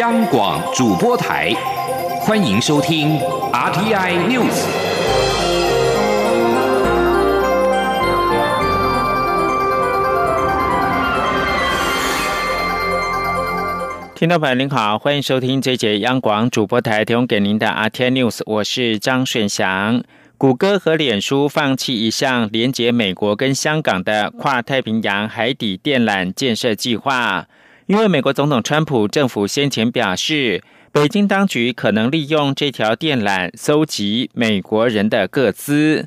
央广主播台，欢迎收听 RTI News。听众朋友您好，欢迎收听这节央广主播台提供给您的 RTI News，我是张顺祥。谷歌和脸书放弃一项连接美国跟香港的跨太平洋海底电缆建设计划，因为美国总统川普政府先前表示，北京当局可能利用这条电缆搜集美国人的个资。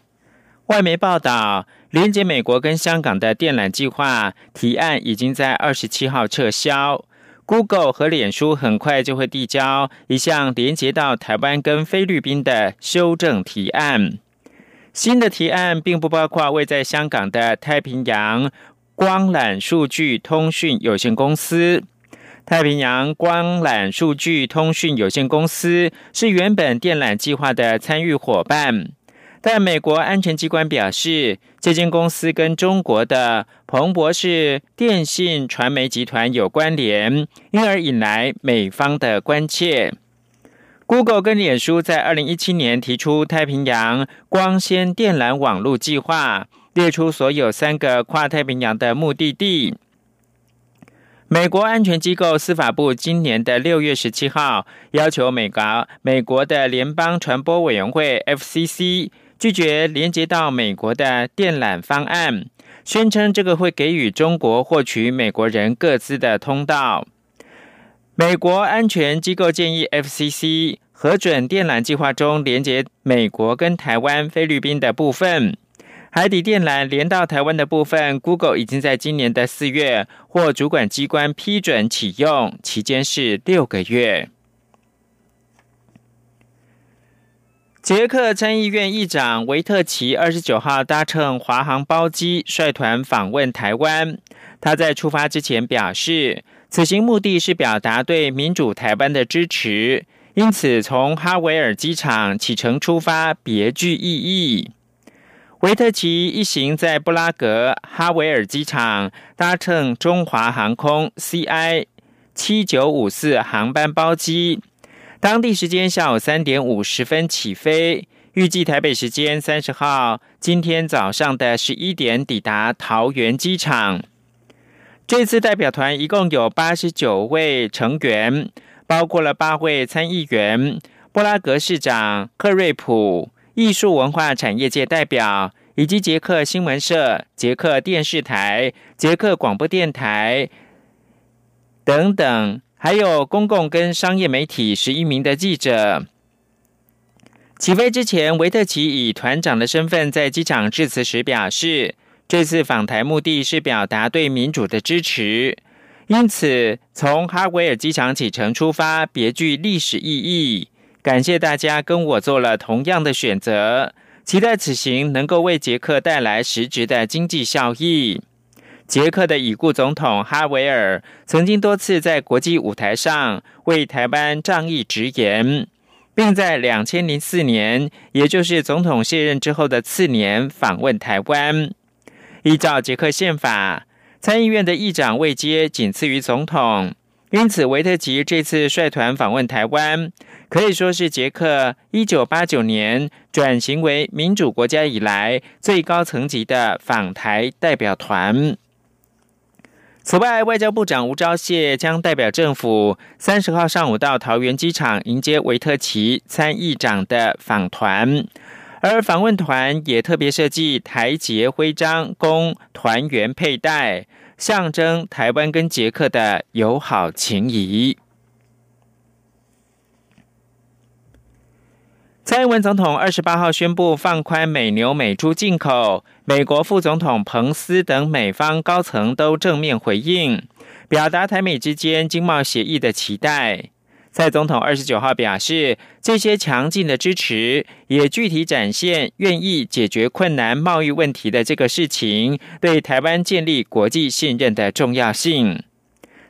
外媒报道，连接美国跟香港的电缆计划提案已经在二十七号撤销。Google 和脸书很快就会递交一项连接到台湾跟菲律宾的修正提案。新的提案并不包括位在香港的太平洋光缆数据通讯有限公司。太平洋光缆数据通讯有限公司是原本电缆计划的参与伙伴，但美国安全机关表示，这间公司跟中国的彭博士电信传媒集团有关联，因而引来美方的关切。Google 跟脸书在二零一七年提出太平洋光纤电缆网络计划，列出所有三个跨太平洋的目的地。美国安全机构司法部今年的六月十七号要求美国美国的联邦传播委员会 FCC 拒绝连接到美国的电缆方案，宣称这个会给予中国获取美国人各自的通道。美国安全机构建议 FCC 核准电缆计划中连接美国跟台湾、菲律宾的部分海底电缆连到台湾的部分，Google 已经在今年的四月获主管机关批准启用，期间是六个月。捷克参议院议长维特奇二十九号搭乘华航包机率团访问台湾，他在出发之前表示。此行目的是表达对民主台湾的支持，因此从哈维尔机场启程出发别具意义。维特奇一行在布拉格哈维尔机场搭乘中华航空 CI 七九五四航班包机，当地时间下午三点五十分起飞，预计台北时间三十号今天早上的十一点抵达桃园机场。这次代表团一共有八十九位成员，包括了八位参议员、布拉格市长克瑞普、艺术文化产业界代表，以及捷克新闻社、捷克电视台、捷克广播电台等等，还有公共跟商业媒体十一名的记者。起飞之前，维特奇以团长的身份在机场致辞时表示。这次访台目的是表达对民主的支持，因此从哈维尔机场启程出发，别具历史意义。感谢大家跟我做了同样的选择，期待此行能够为捷克带来实质的经济效益。捷克的已故总统哈维尔曾经多次在国际舞台上为台湾仗义直言，并在两千零四年，也就是总统卸任之后的次年访问台湾。依照捷克宪法，参议院的议长位阶仅次于总统，因此维特奇这次率团访问台湾，可以说是捷克一九八九年转型为民主国家以来最高层级的访台代表团。此外，外交部长吴钊燮将代表政府三十号上午到桃园机场迎接维特奇参议长的访团。而访问团也特别设计台捷徽章供团员佩戴，象征台湾跟捷克的友好情谊。蔡英文总统二十八号宣布放宽美牛美猪进口，美国副总统彭斯等美方高层都正面回应，表达台美之间经贸协议的期待。蔡总统二十九号表示，这些强劲的支持也具体展现愿意解决困难贸易问题的这个事情对台湾建立国际信任的重要性。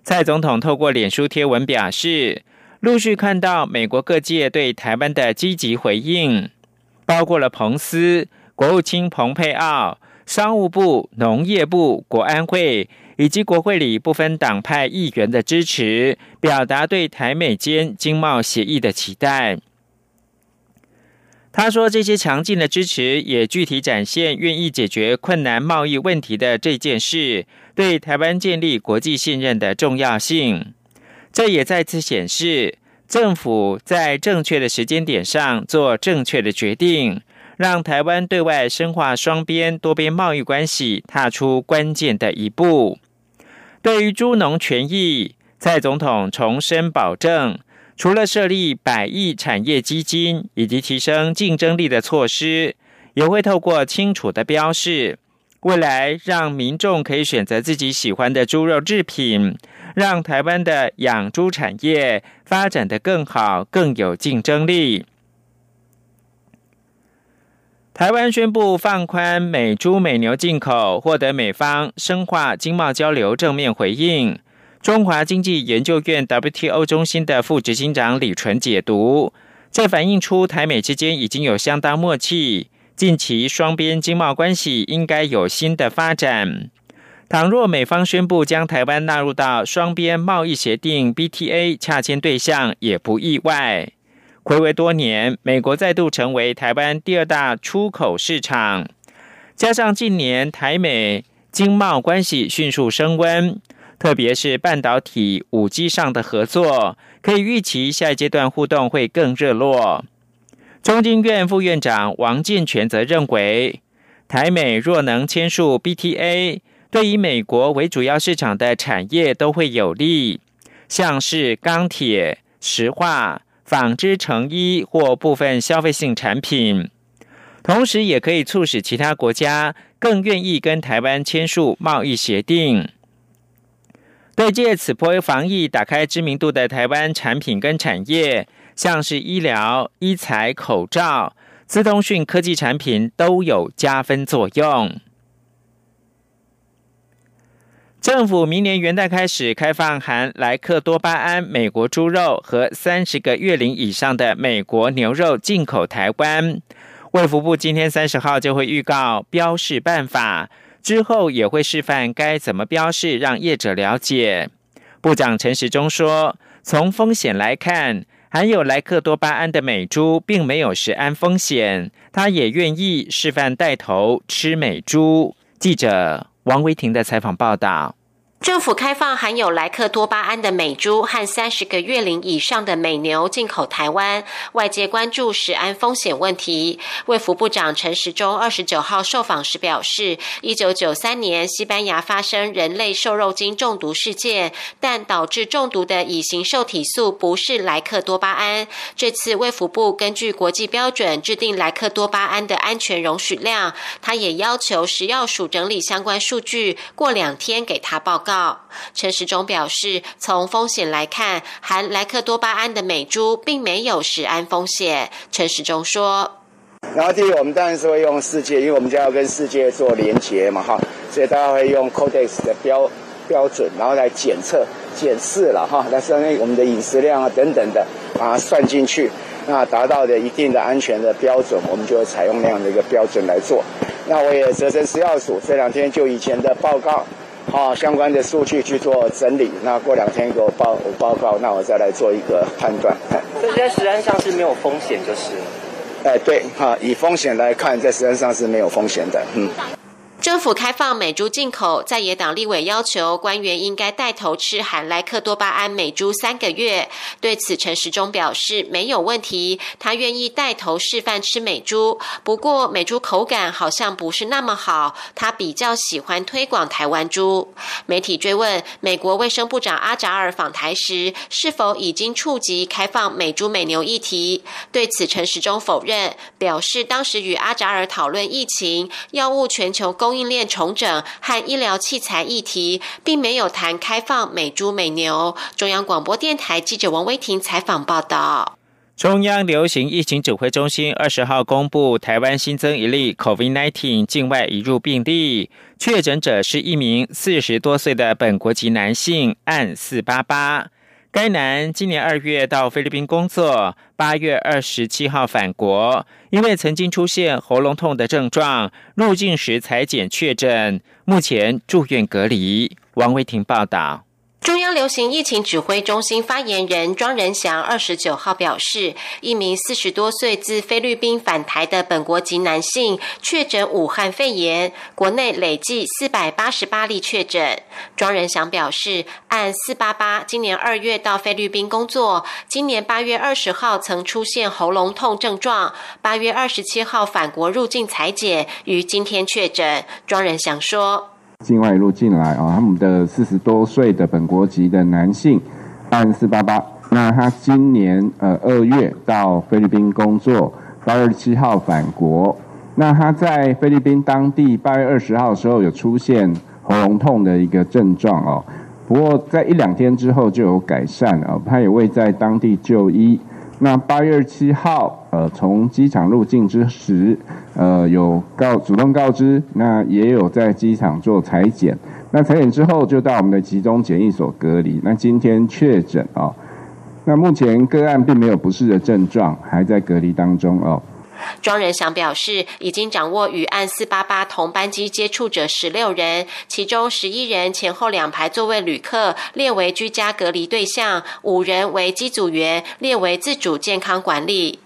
蔡总统透过脸书贴文表示，陆续看到美国各界对台湾的积极回应，包括了彭斯、国务卿蓬佩奥、商务部、农业部、国安会以及国会里不分党派议员的支持，表达对台美间经贸协议的期待。他说：“这些强劲的支持也具体展现愿意解决困难贸易问题的这件事对台湾建立国际信任的重要性。这也再次显示，政府在正确的时间点上做正确的决定，让台湾对外深化双边、多边贸易关系踏出关键的一步。对于猪农权益，蔡总统重申保证。”除了设立百亿产业基金以及提升竞争力的措施，也会透过清楚的标示，未来让民众可以选择自己喜欢的猪肉制品，让台湾的养猪产业发展的更好、更有竞争力。台湾宣布放宽美猪美牛进口，获得美方深化经贸交流正面回应。中华经济研究院 WTO 中心的副执行长李纯解读，这反映出台美之间已经有相当默契，近期双边经贸关系应该有新的发展。倘若美方宣布将台湾纳入到双边贸易协定 BTA 洽签对象，也不意外。回违多年，美国再度成为台湾第二大出口市场，加上近年台美经贸关系迅速升温。特别是半导体、五 G 上的合作，可以预期下一阶段互动会更热络。中经院副院长王建全则认为，台美若能签署 BTA，对以美国为主要市场的产业都会有利，像是钢铁、石化、纺织、成衣或部分消费性产品，同时也可以促使其他国家更愿意跟台湾签署贸易协定。对借此波防疫打开知名度的台湾产品跟产业，像是医疗、医材、口罩、资通讯科技产品都有加分作用。政府明年元旦开始开放含莱克多巴胺美国猪肉和三十个月龄以上的美国牛肉进口台湾。卫福部今天三十号就会预告标示办法。之后也会示范该怎么标示，让业者了解。部长陈时中说：“从风险来看，含有莱克多巴胺的美猪并没有食安风险，他也愿意示范带头吃美猪。”记者王维婷的采访报道。政府开放含有莱克多巴胺的美猪和三十个月龄以上的美牛进口台湾，外界关注食安风险问题。卫福部长陈时中二十九号受访时表示，一九九三年西班牙发生人类瘦肉精中毒事件，但导致中毒的乙型受体素不是莱克多巴胺。这次卫福部根据国际标准制定莱克多巴胺的安全容许量，他也要求食药署整理相关数据，过两天给他报告。陈时中表示，从风险来看，含莱克多巴胺的美猪并没有食安风险。陈时中说：“然后第一，我们当然是会用世界，因为我们将要跟世界做连结嘛，哈，所以大家会用 Codex 的标标准，然后来检测、检视了哈，来算我们的饮食量啊等等的，把它算进去，那达到的一定的安全的标准，我们就会采用那样的一个标准来做。那我也责成食药署这两天就以前的报告。”好，相关的数据去做整理，那过两天给我报我报告，那我再来做一个判断。这在实际上是没有风险，就是。哎，对，哈，以风险来看，在实际上是没有风险的，嗯。政府开放美猪进口，在野党立委要求官员应该带头吃含莱克多巴胺美猪三个月。对此，陈时中表示没有问题，他愿意带头示范吃美猪。不过，美猪口感好像不是那么好，他比较喜欢推广台湾猪。媒体追问美国卫生部长阿扎尔访台时是否已经触及开放美猪美牛议题，对此陈时中否认，表示当时与阿扎尔讨论疫情、药物全球供。供应链重整和医疗器材议题，并没有谈开放美猪美牛。中央广播电台记者王威婷采访报道。中央流行疫情指挥中心二十号公布，台湾新增一例 COVID-19 境外移入病例，确诊者是一名四十多岁的本国籍男性，案四八八。该男今年二月到菲律宾工作，八月二十七号返国，因为曾经出现喉咙痛的症状，入境时裁检确诊，目前住院隔离。王维婷报道。中央流行疫情指挥中心发言人庄仁祥二十九号表示，一名四十多岁自菲律宾返台的本国籍男性确诊武汉肺炎，国内累计四百八十八例确诊。庄仁祥表示，按四八八今年二月到菲律宾工作，今年八月二十号曾出现喉咙痛症状，八月二十七号返国入境裁剪，于今天确诊。庄仁祥说。境外入境来啊，他们的四十多岁的本国籍的男性，按四八八。那他今年呃二月到菲律宾工作，八月七号返国。那他在菲律宾当地八月二十号的时候有出现喉咙痛的一个症状哦，不过在一两天之后就有改善啊，他也未在当地就医。那八月七号，呃，从机场入境之时，呃，有告主动告知，那也有在机场做裁剪。那裁剪之后，就到我们的集中检疫所隔离。那今天确诊啊，那目前个案并没有不适的症状，还在隔离当中哦。庄仁祥表示，已经掌握与案四八八同班机接触者十六人，其中十一人前后两排座位旅客列为居家隔离对象，五人为机组员列为自主健康管理。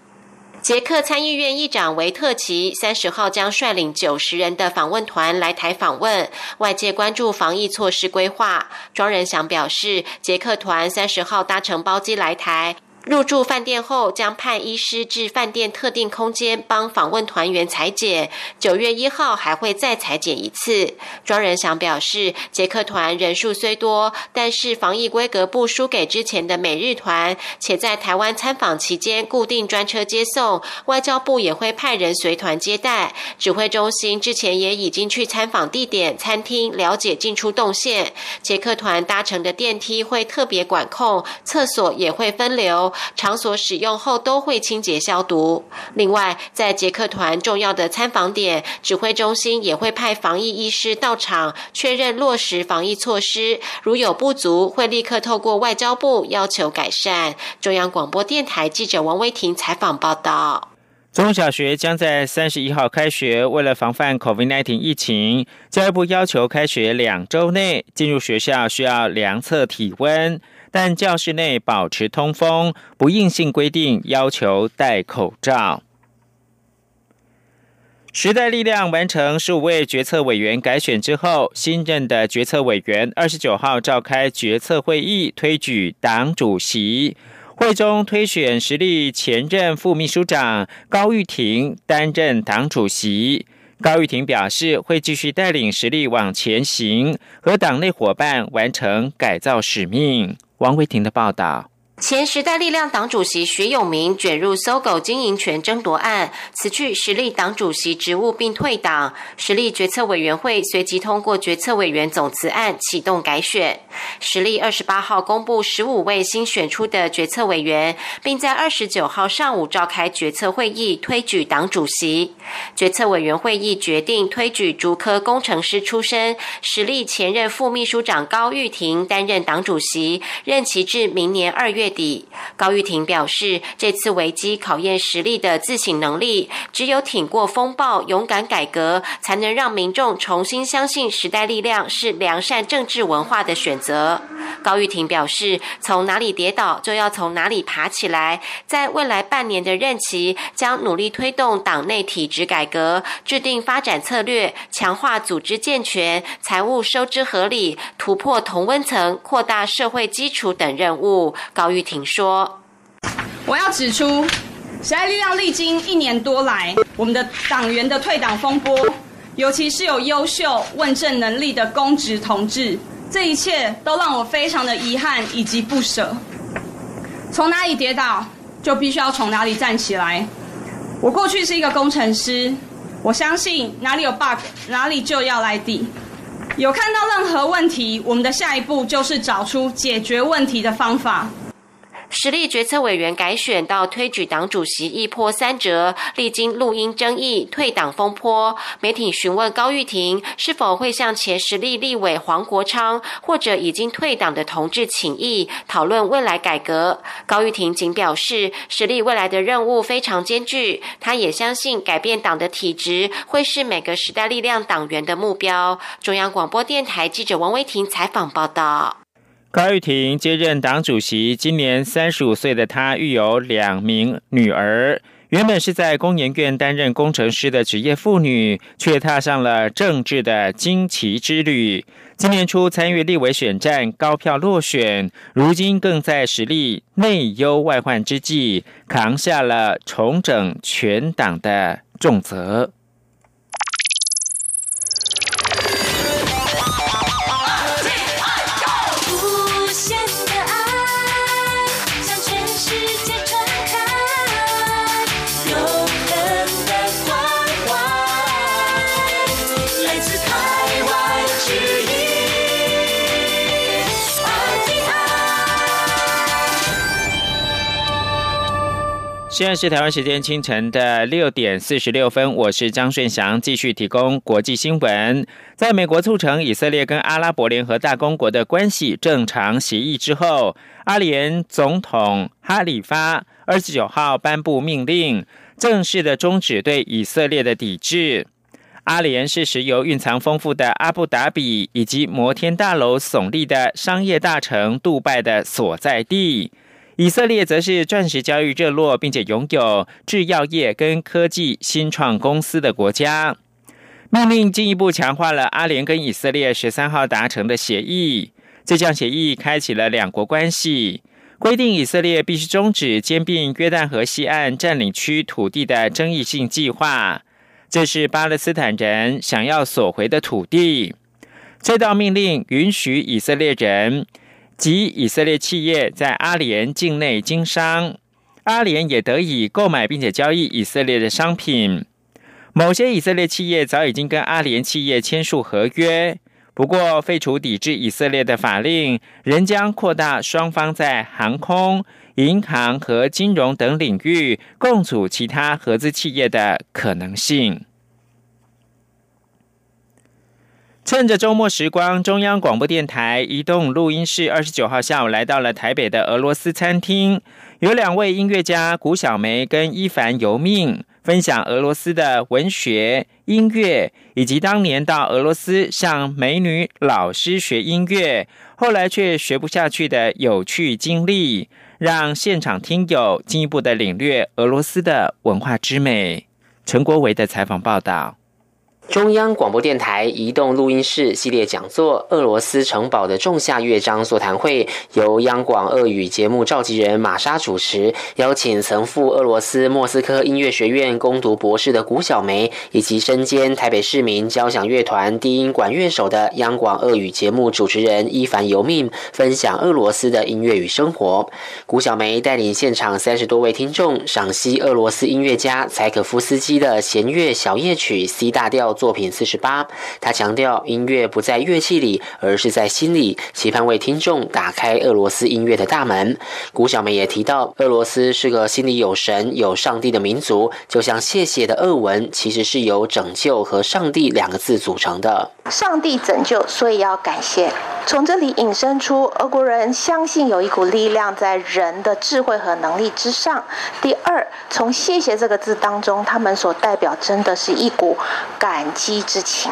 捷克参议院议长维特奇三十号将率领九十人的访问团来台访问，外界关注防疫措施规划。庄仁祥表示，捷克团三十号搭乘包机来台。入住饭店后，将派医师至饭店特定空间帮访问团员裁剪。九月一号还会再裁剪一次。庄仁祥表示，捷克团人数虽多，但是防疫规格不输给之前的美日团，且在台湾参访期间固定专车接送，外交部也会派人随团接待。指挥中心之前也已经去参访地点、餐厅，了解进出动线。捷克团搭乘的电梯会特别管控，厕所也会分流。场所使用后都会清洁消毒。另外，在捷克团重要的参访点，指挥中心也会派防疫医师到场确认落实防疫措施，如有不足，会立刻透过外交部要求改善。中央广播电台记者王威婷采访报道。中小学将在三十一号开学，为了防范 COVID-19 疫情，教育部要求开学两周内进入学校需要量测体温。但教室内保持通风，不硬性规定要求戴口罩。时代力量完成十五位决策委员改选之后，新任的决策委员二十九号召开决策会议，推举党主席。会中推选实力前任副秘书长高玉婷担任党主席。高玉婷表示，会继续带领实力往前行，和党内伙伴完成改造使命。王维婷的报道。前时代力量党主席徐永明卷入搜狗经营权争夺案，辞去实力党主席职务并退党。实力决策委员会随即通过决策委员总辞案，启动改选。实力二十八号公布十五位新选出的决策委员，并在二十九号上午召开决策会议，推举党主席。决策委员会议决定推举竹科工程师出身、实力前任副秘书长高玉婷担任党主席，任期至明年二月底高玉婷表示，这次危机考验实力的自省能力，只有挺过风暴、勇敢改革，才能让民众重新相信时代力量是良善政治文化的选择。高玉婷表示，从哪里跌倒就要从哪里爬起来，在未来半年的任期，将努力推动党内体制改革，制定发展策略，强化组织健全、财务收支合理，突破同温层，扩大社会基础等任务。高玉。玉婷说：“我要指出，时代力量历经一年多来，我们的党员的退党风波，尤其是有优秀问政能力的公职同志，这一切都让我非常的遗憾以及不舍。从哪里跌倒，就必须要从哪里站起来。我过去是一个工程师，我相信哪里有 bug，哪里就要来抵。有看到任何问题，我们的下一步就是找出解决问题的方法。”实力决策委员改选到推举党主席一波三折，历经录音争议、退党风波。媒体询问高玉婷是否会向前实力立委黄国昌或者已经退党的同志请益，讨论未来改革。高玉婷仅表示，实力未来的任务非常艰巨，他也相信改变党的体制会是每个时代力量党员的目标。中央广播电台记者王威婷采访报道。高玉婷接任党主席，今年三十五岁的她育有两名女儿。原本是在工研院担任工程师的职业妇女，却踏上了政治的惊奇之旅。今年初参与立委选战，高票落选，如今更在实力内忧外患之际，扛下了重整全党的重责。现在是台湾时间清晨的六点四十六分，我是张顺祥，继续提供国际新闻。在美国促成以色列跟阿拉伯联合大公国的关系正常协议之后，阿联总统哈里发二十九号颁布命令，正式的终止对以色列的抵制。阿联是石油蕴藏丰富的阿布达比以及摩天大楼耸立的商业大城杜拜的所在地。以色列则是钻石交易热络，并且拥有制药业跟科技新创公司的国家。命令进一步强化了阿联跟以色列十三号达成的协议。这项协议开启了两国关系，规定以色列必须终止兼并约旦河西岸占领区土地的争议性计划。这是巴勒斯坦人想要索回的土地。这道命令允许以色列人。及以色列企业在阿联境内经商，阿联也得以购买并且交易以色列的商品。某些以色列企业早已经跟阿联企业签署合约，不过废除抵制以色列的法令，仍将扩大双方在航空、银行和金融等领域共组其他合资企业的可能性。趁着周末时光，中央广播电台移动录音室二十九号下午来到了台北的俄罗斯餐厅，有两位音乐家古小梅跟伊凡尤命分享俄罗斯的文学、音乐，以及当年到俄罗斯向美女老师学音乐，后来却学不下去的有趣经历，让现场听友进一步的领略俄罗斯的文化之美。陈国维的采访报道。中央广播电台移动录音室系列讲座《俄罗斯城堡的仲夏乐章》座谈会，由央广俄语节目召集人玛莎主持，邀请曾赴俄罗斯莫斯科音乐学院攻读博士的古小梅，以及身兼台北市民交响乐团低音管乐手的央广俄语节目主持人伊凡尤命，分享俄罗斯的音乐与生活。古小梅带领现场三十多位听众赏析俄罗斯音乐家柴可夫斯基的弦乐小夜曲 C 大调。作品四十八，他强调音乐不在乐器里，而是在心里，期盼为听众打开俄罗斯音乐的大门。古小梅也提到，俄罗斯是个心里有神、有上帝的民族，就像谢谢的俄文，其实是由拯救和上帝两个字组成的。上帝拯救，所以要感谢。从这里引申出，俄国人相信有一股力量在人的智慧和能力之上。第二，从谢谢这个字当中，他们所代表真的是一股感。机之情。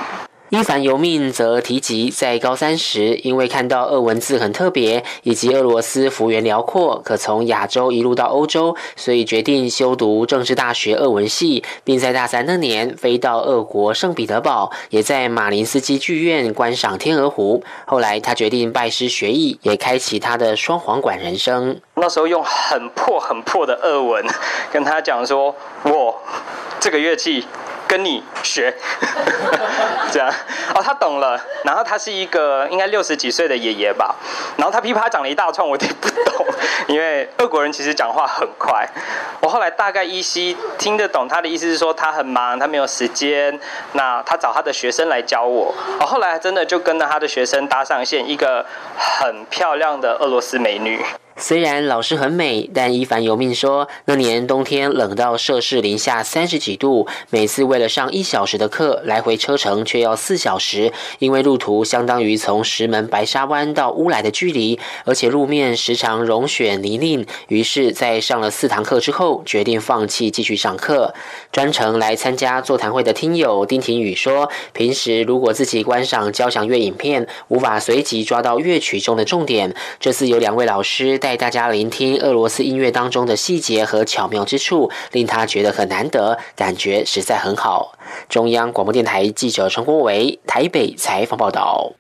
伊凡尤命则提及，在高三时，因为看到俄文字很特别，以及俄罗斯幅员辽阔，可从亚洲一路到欧洲，所以决定修读政治大学俄文系，并在大三那年飞到俄国圣彼得堡，也在马林斯基剧院观赏天鹅湖。后来他决定拜师学艺，也开启他的双簧管人生。那时候用很破很破的俄文跟他讲说：“我这个乐器。”跟你学，这样哦，他懂了。然后他是一个应该六十几岁的爷爷吧。然后他噼啪长了一大串，我有点不懂，因为俄国人其实讲话很快。我后来大概依稀听得懂他的意思是说他很忙，他没有时间。那他找他的学生来教我。我后来真的就跟着他的学生搭上线，一个很漂亮的俄罗斯美女。虽然老师很美，但伊凡由命说，那年冬天冷到摄氏零下三十几度，每次为了上一小时的课，来回车程却要四小时，因为路途相当于从石门白沙湾到乌来的距离，而且路面时常融雪泥泞，于是，在上了四堂课之后，决定放弃继续上课。专程来参加座谈会的听友丁廷宇说，平时如果自己观赏交响乐影片，无法随即抓到乐曲中的重点，这次有两位老师。带大家聆听俄罗斯音乐当中的细节和巧妙之处，令他觉得很难得，感觉实在很好。中央广播电台记者陈国维台北采访报道。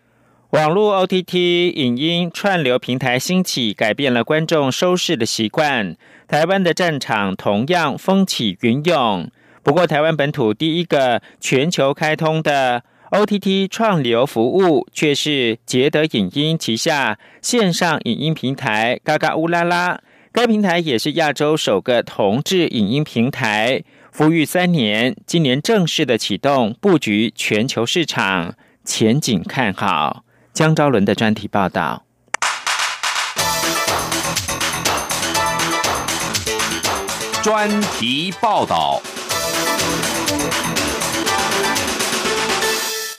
网络 OTT 影音串流平台兴起，改变了观众收视的习惯。台湾的战场同样风起云涌。不过，台湾本土第一个全球开通的。OTT 创流服务却是捷德影音旗下线上影音平台“嘎嘎乌拉拉”。该平台也是亚洲首个同志影音平台，服役三年，今年正式的启动布局全球市场，前景看好。江昭伦的专题报道。专题报道。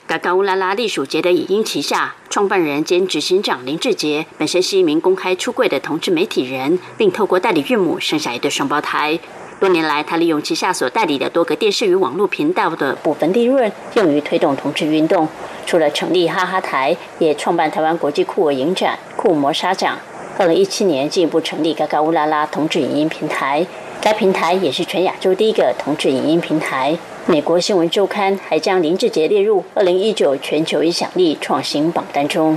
嘎嘎乌拉拉隶属捷德影音旗下，创办人兼执行长林志杰本身是一名公开出柜的同志媒体人，并透过代理孕母生下一对双胞胎。多年来，他利用旗下所代理的多个电视与网络频道的部分利润，用于推动同志运动。除了成立哈哈台，也创办台湾国际酷我影展、酷魔沙展。二零一七年，进一步成立嘎嘎乌拉拉同志影音平台。该平台也是全亚洲第一个同志影音平台。美国新闻周刊还将林志杰列入二零一九全球影响力创新榜单中。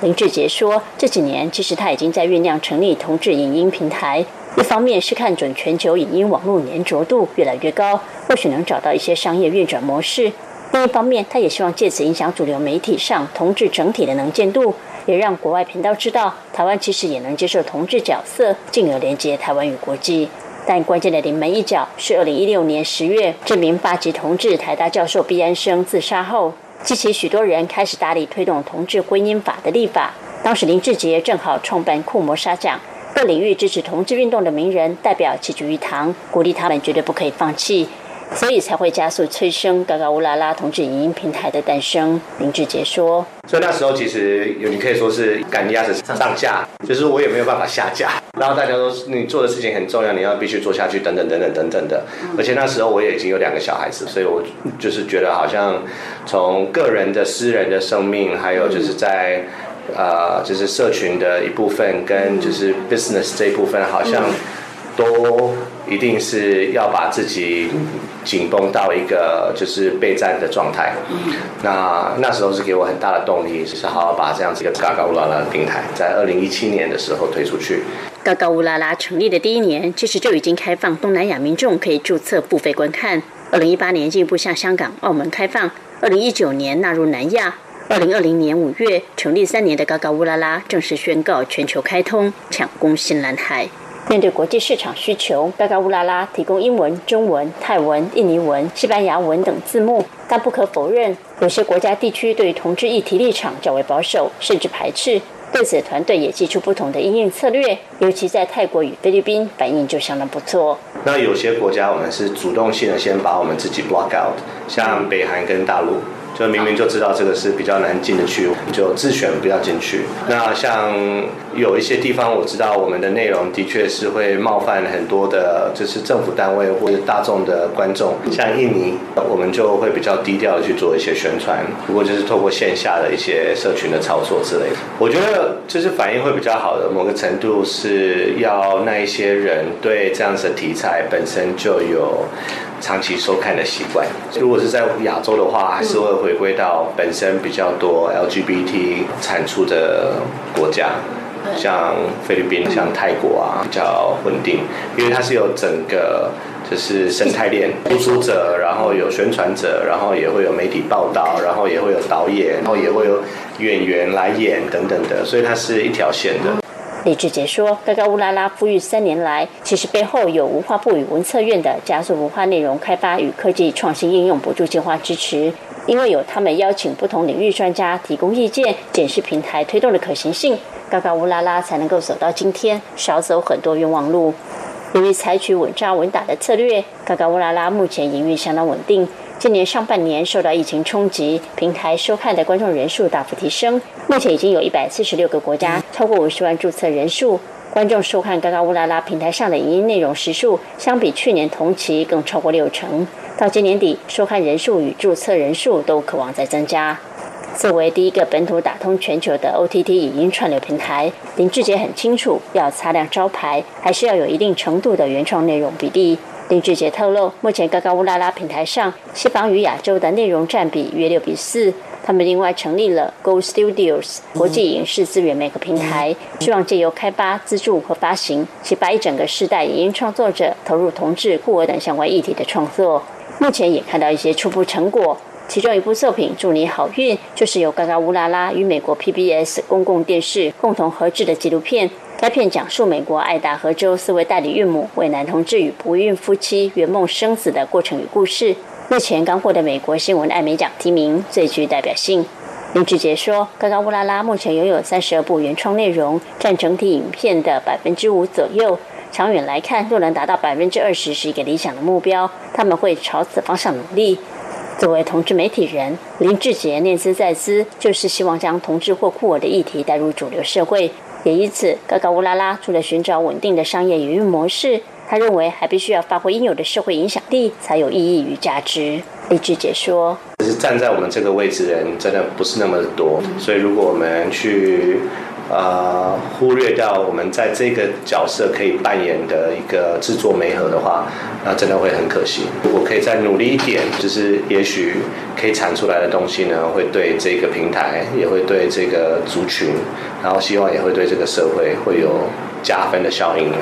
林志杰说，这几年其实他已经在酝酿成立同志影音平台。一方面是看准全球影音网络粘着度越来越高，或许能找到一些商业运转模式；另一方面，他也希望借此影响主流媒体上同志整体的能见度，也让国外频道知道台湾其实也能接受同志角色，进而连接台湾与国际。但关键的临门一脚是，二零一六年十月，这名八级同志台大教授毕安生自杀后，激起许多人开始大力推动同志婚姻法的立法。当时林志杰正好创办酷魔沙奖，各领域支持同志运动的名人代表齐聚一堂，鼓励他们绝对不可以放弃。所以才会加速催生嘎嘎乌拉拉同志影音平台的诞生。林志杰说：“所以那时候其实有你可以说是赶鸭子上架，就是我也没有办法下架。然后大家都你做的事情很重要，你要必须做下去，等等等等等等的。而且那时候我也已经有两个小孩子，所以我就是觉得好像从个人的私人的生命，还有就是在呃就是社群的一部分，跟就是 business 这一部分，好像都。”一定是要把自己紧绷到一个就是备战的状态。那那时候是给我很大的动力，是好好把这样子一个嘎嘎乌拉拉的平台，在二零一七年的时候推出去。嘎嘎乌拉拉成立的第一年，其实就已经开放东南亚民众可以注册付费观看。二零一八年进一步向香港、澳门开放。二零一九年纳入南亚。二零二零年五月成立三年的嘎嘎乌拉拉正式宣告全球开通，抢攻新蓝海。面对国际市场需求，嘎嘎乌拉拉提供英文、中文、泰文、印尼文、西班牙文等字幕。但不可否认，有些国家地区对同志议题立场较为保守，甚至排斥。对此，团队也寄出不同的应用策略，尤其在泰国与菲律宾，反应就相当不错。那有些国家，我们是主动性的先把我们自己 block out，像北韩跟大陆。就明明就知道这个是比较难进得去，就自选不要进去。那像有一些地方，我知道我们的内容的确是会冒犯很多的，就是政府单位或者大众的观众。像印尼，我们就会比较低调的去做一些宣传，不过就是透过线下的一些社群的操作之类的。我觉得就是反应会比较好的，某个程度是要那一些人对这样子的题材本身就有。长期收看的习惯，如果是在亚洲的话，还是会回归到本身比较多 LGBT 产出的国家，像菲律宾、像泰国啊，比较稳定，因为它是有整个就是生态链，输出者，然后有宣传者，然后也会有媒体报道，然后也会有导演，然后也会有演员来演等等的，所以它是一条线的。李志杰说：“嘎嘎乌拉拉富裕三年来，其实背后有文化部与文策院的加速文化内容开发与科技创新应用补助计划支持。因为有他们邀请不同领域专家提供意见，检视平台推动的可行性。嘎嘎乌拉拉才能够走到今天，少走很多冤枉路。由于采取稳扎稳打的策略，嘎嘎乌拉拉目前营运相当稳定。今年上半年受到疫情冲击，平台收看的观众人数大幅提升，目前已经有一百四十六个国家，超过五十万注册人数。观众收看嘎嘎乌拉拉平台上的影音内容时数，相比去年同期更超过六成。到今年底，收看人数与注册人数都渴望再增加。作为第一个本土打通全球的 OTT 影音串流平台，林志杰很清楚，要擦亮招牌，还是要有一定程度的原创内容比例。林志杰透露，目前嘎嘎乌拉拉平台上，西方与亚洲的内容占比约六比四。他们另外成立了 Go Studios 国际影视资源每个平台，希望借由开发、资助和发行，启发一整个世代影音创作者投入同志、酷儿等相关议题的创作。目前也看到一些初步成果，其中一部作品《祝你好运》就是由嘎嘎乌拉拉与美国 PBS 公共电视共同合制的纪录片。该片讲述美国爱达荷州四位代理孕母为男同志与不孕夫妻圆梦生子的过程与故事。目前刚获得美国新闻艾美奖提名，最具代表性。林志杰说：“刚刚乌拉拉目前拥有三十二部原创内容，占整体影片的百分之五左右。长远来看，若能达到百分之二十，是一个理想的目标。他们会朝此方向努力。”作为同志媒体人，林志杰念兹在兹，就是希望将同志或酷儿的议题带入主流社会。也因此，嘎嘎乌拉拉除了寻找稳定的商业营运模式。他认为还必须要发挥应有的社会影响力，才有意义与价值。李志杰说：“只是站在我们这个位置的人真的不是那么多，所以如果我们去呃忽略掉我们在这个角色可以扮演的一个制作媒合的话，那真的会很可惜。如果可以再努力一点，就是也许可以产出来的东西呢，会对这个平台，也会对这个族群，然后希望也会对这个社会会有加分的效应呢。”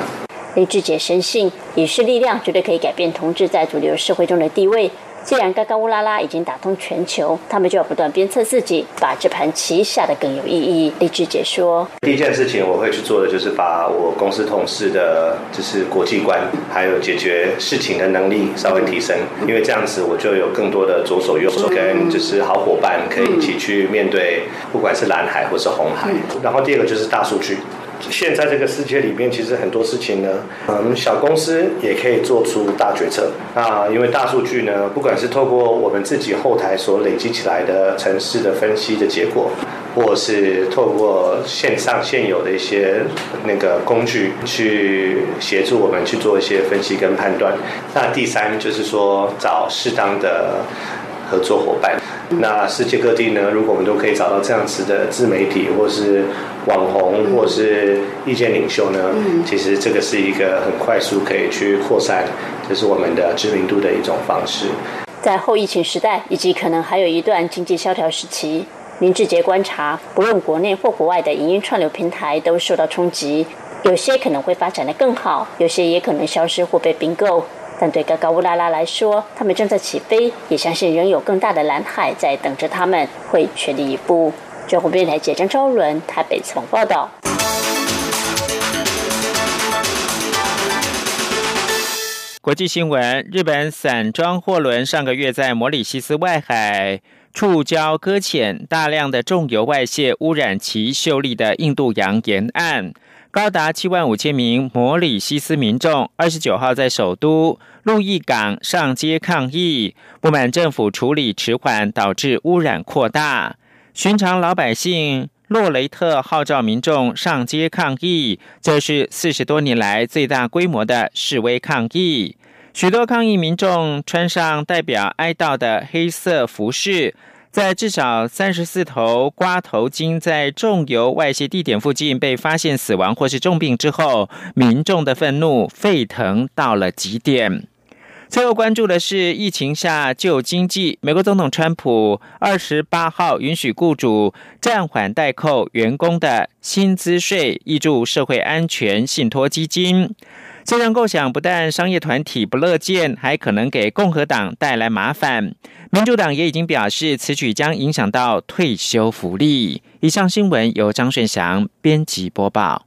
林志杰深信，影视力量绝对可以改变同志在主流社会中的地位。既然嘎嘎乌拉拉已经打通全球，他们就要不断鞭策自己，把这盘棋下得更有意义。李志杰说：“第一件事情我会去做的，就是把我公司同事的，就是国际观，还有解决事情的能力稍微提升，因为这样子我就有更多的左手右手跟就是好伙伴，可以一起去面对，不管是蓝海或是红海。然后第二个就是大数据。”现在这个世界里面，其实很多事情呢，我嗯，小公司也可以做出大决策。那因为大数据呢，不管是透过我们自己后台所累积起来的城市的分析的结果，或是透过线上现有的一些那个工具去协助我们去做一些分析跟判断。那第三就是说，找适当的合作伙伴。那世界各地呢，如果我们都可以找到这样子的自媒体，或是网红，或是意见领袖呢，其实这个是一个很快速可以去扩散，这是我们的知名度的一种方式。在后疫情时代，以及可能还有一段经济萧条时期，林志杰观察，不论国内或国外的影音串流平台都受到冲击，有些可能会发展的更好，有些也可能消失或被并购。但对高高乌拉拉来说，他们正在起飞，也相信仍有更大的蓝海在等着他们，会全力以赴。中国电台记者张昭伦台北采访报道。国际新闻：日本散装货轮上个月在摩里西斯外海触礁搁浅，大量的重油外泄，污染其秀丽的印度洋沿岸。高达七万五千名摩里西斯民众二十九号在首都路易港上街抗议，不满政府处理迟缓，导致污染扩大。寻常老百姓洛雷特号召民众上街抗议，这是四十多年来最大规模的示威抗议。许多抗议民众穿上代表哀悼的黑色服饰。在至少三十四头瓜头鲸在重油外泄地点附近被发现死亡或是重病之后，民众的愤怒沸腾到了极点。最后关注的是疫情下救经济，美国总统川普二十八号允许雇主暂缓代扣员工的薪资税，挹注社会安全信托基金。这项构想不但商业团体不乐见，还可能给共和党带来麻烦。民主党也已经表示，此举将影响到退休福利。以上新闻由张顺祥编辑播报。